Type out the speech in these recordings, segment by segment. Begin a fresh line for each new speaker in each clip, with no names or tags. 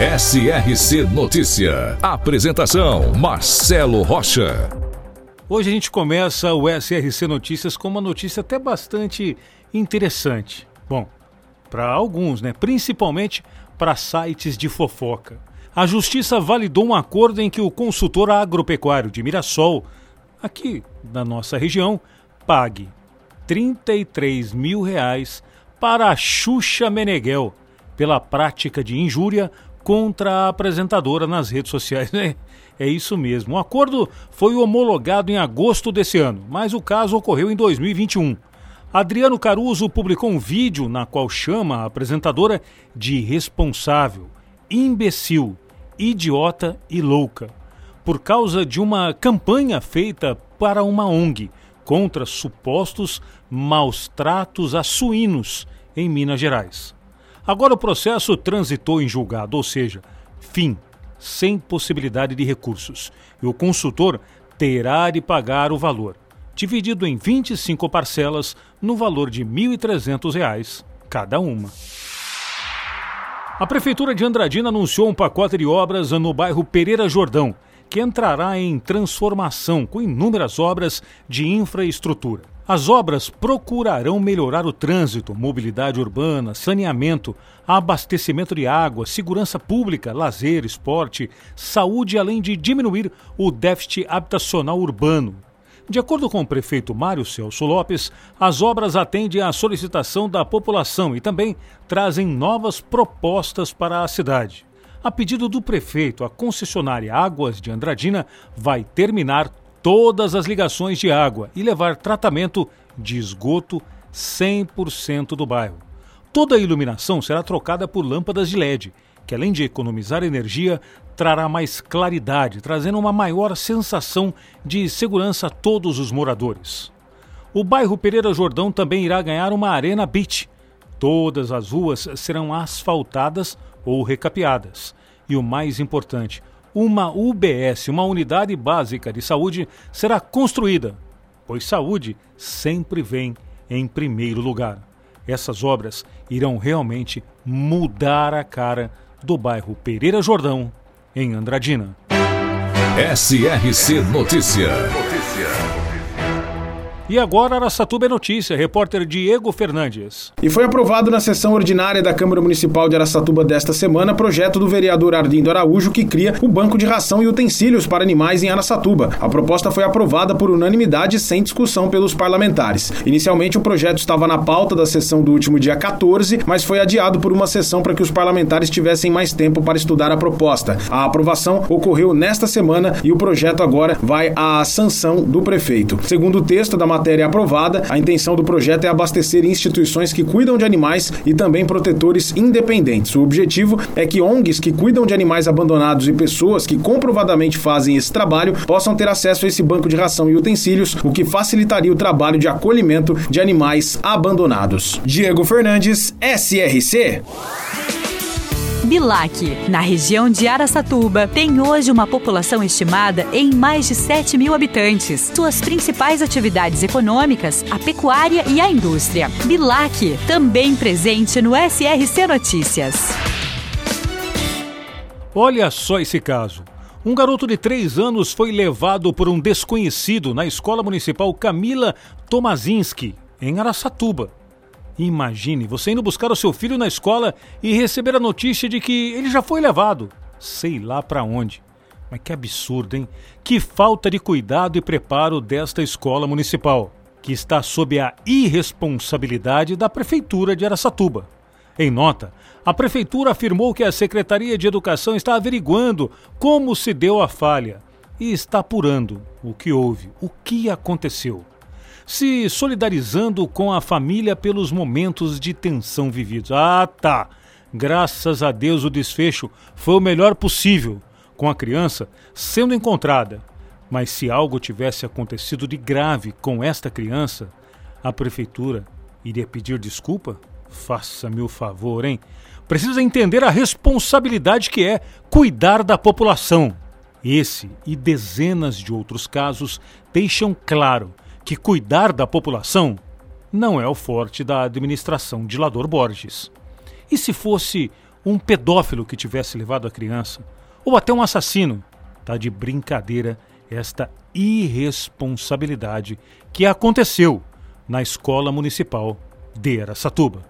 SRC Notícia. Apresentação: Marcelo Rocha.
Hoje a gente começa o SRC Notícias com uma notícia até bastante interessante. Bom, para alguns, né? Principalmente para sites de fofoca. A Justiça validou um acordo em que o consultor agropecuário de Mirassol, aqui da nossa região, pague 33 mil reais para a Xuxa Meneghel pela prática de injúria contra a apresentadora nas redes sociais. É, é isso mesmo. O acordo foi homologado em agosto desse ano, mas o caso ocorreu em 2021. Adriano Caruso publicou um vídeo na qual chama a apresentadora de irresponsável, imbecil, idiota e louca, por causa de uma campanha feita para uma ONG contra supostos maus tratos a suínos em Minas Gerais. Agora o processo transitou em julgado, ou seja, fim, sem possibilidade de recursos. E o consultor terá de pagar o valor, dividido em 25 parcelas, no valor de R$ 1.300 cada uma. A Prefeitura de Andradina anunciou um pacote de obras no bairro Pereira Jordão, que entrará em transformação com inúmeras obras de infraestrutura. As obras procurarão melhorar o trânsito, mobilidade urbana, saneamento, abastecimento de água, segurança pública, lazer, esporte, saúde, além de diminuir o déficit habitacional urbano. De acordo com o prefeito Mário Celso Lopes, as obras atendem à solicitação da população e também trazem novas propostas para a cidade. A pedido do prefeito, a concessionária Águas de Andradina vai terminar todas as ligações de água e levar tratamento de esgoto 100% do bairro. Toda a iluminação será trocada por lâmpadas de LED, que além de economizar energia, trará mais claridade, trazendo uma maior sensação de segurança a todos os moradores. O bairro Pereira Jordão também irá ganhar uma arena beach. Todas as ruas serão asfaltadas ou recapeadas. E o mais importante, uma UBS, uma unidade básica de saúde, será construída, pois saúde sempre vem em primeiro lugar. Essas obras irão realmente mudar a cara do bairro Pereira Jordão, em Andradina.
SRC Notícia.
E agora Araçatuba é notícia, repórter Diego Fernandes.
E foi aprovado na sessão ordinária da Câmara Municipal de Araçatuba desta semana projeto do vereador Ardindo Araújo que cria o banco de ração e utensílios para animais em Araçatuba. A proposta foi aprovada por unanimidade sem discussão pelos parlamentares. Inicialmente o projeto estava na pauta da sessão do último dia 14, mas foi adiado por uma sessão para que os parlamentares tivessem mais tempo para estudar a proposta. A aprovação ocorreu nesta semana e o projeto agora vai à sanção do prefeito. Segundo o texto da matéria aprovada, a intenção do projeto é abastecer instituições que cuidam de animais e também protetores independentes. O objetivo é que ONGs que cuidam de animais abandonados e pessoas que comprovadamente fazem esse trabalho possam ter acesso a esse banco de ração e utensílios, o que facilitaria o trabalho de acolhimento de animais abandonados. Diego Fernandes, SRC.
Bilac, na região de Araçatuba, tem hoje uma população estimada em mais de 7 mil habitantes. Suas principais atividades econômicas, a pecuária e a indústria. Bilac, também presente no SRC Notícias.
Olha só esse caso. Um garoto de 3 anos foi levado por um desconhecido na Escola Municipal Camila Tomazinski, em Araçatuba. Imagine você indo buscar o seu filho na escola e receber a notícia de que ele já foi levado. Sei lá para onde. Mas que absurdo, hein? Que falta de cuidado e preparo desta escola municipal, que está sob a irresponsabilidade da Prefeitura de Araçatuba. Em nota, a Prefeitura afirmou que a Secretaria de Educação está averiguando como se deu a falha e está apurando o que houve, o que aconteceu se solidarizando com a família pelos momentos de tensão vividos. Ah, tá. Graças a Deus o desfecho foi o melhor possível, com a criança sendo encontrada. Mas se algo tivesse acontecido de grave com esta criança, a prefeitura iria pedir desculpa? Faça-me o favor, hein? Precisa entender a responsabilidade que é cuidar da população. Esse e dezenas de outros casos deixam claro que cuidar da população não é o forte da administração de Lador Borges. E se fosse um pedófilo que tivesse levado a criança, ou até um assassino, tá de brincadeira esta irresponsabilidade que aconteceu na escola municipal de Aracatuba.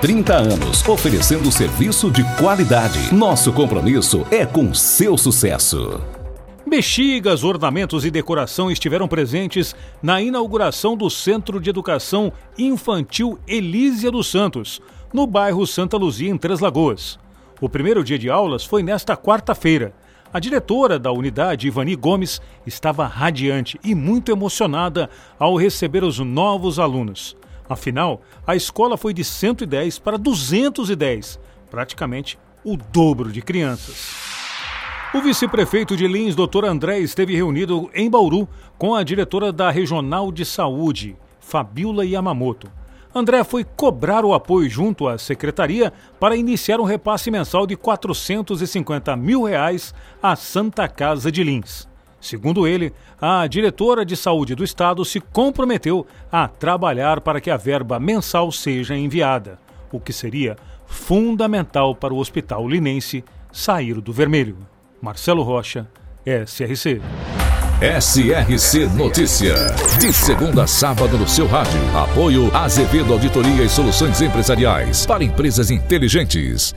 30 anos, oferecendo serviço de qualidade. Nosso compromisso é com seu sucesso.
Bexigas, ornamentos e decoração estiveram presentes na inauguração do Centro de Educação Infantil Elísia dos Santos, no bairro Santa Luzia, em Três Lagoas. O primeiro dia de aulas foi nesta quarta-feira. A diretora da unidade, Ivani Gomes, estava radiante e muito emocionada ao receber os novos alunos. Afinal, a escola foi de 110 para 210, praticamente o dobro de crianças. O vice-prefeito de Lins, Dr. André, esteve reunido em Bauru com a diretora da Regional de Saúde, Fabiola Yamamoto. André foi cobrar o apoio junto à secretaria para iniciar um repasse mensal de 450 mil reais à Santa Casa de Lins. Segundo ele, a diretora de saúde do estado se comprometeu a trabalhar para que a verba mensal seja enviada, o que seria fundamental para o hospital linense sair do vermelho. Marcelo Rocha, SRC.
SRC Notícia. De segunda a sábado no seu rádio. Apoio Azevedo Auditoria e Soluções Empresariais para empresas inteligentes.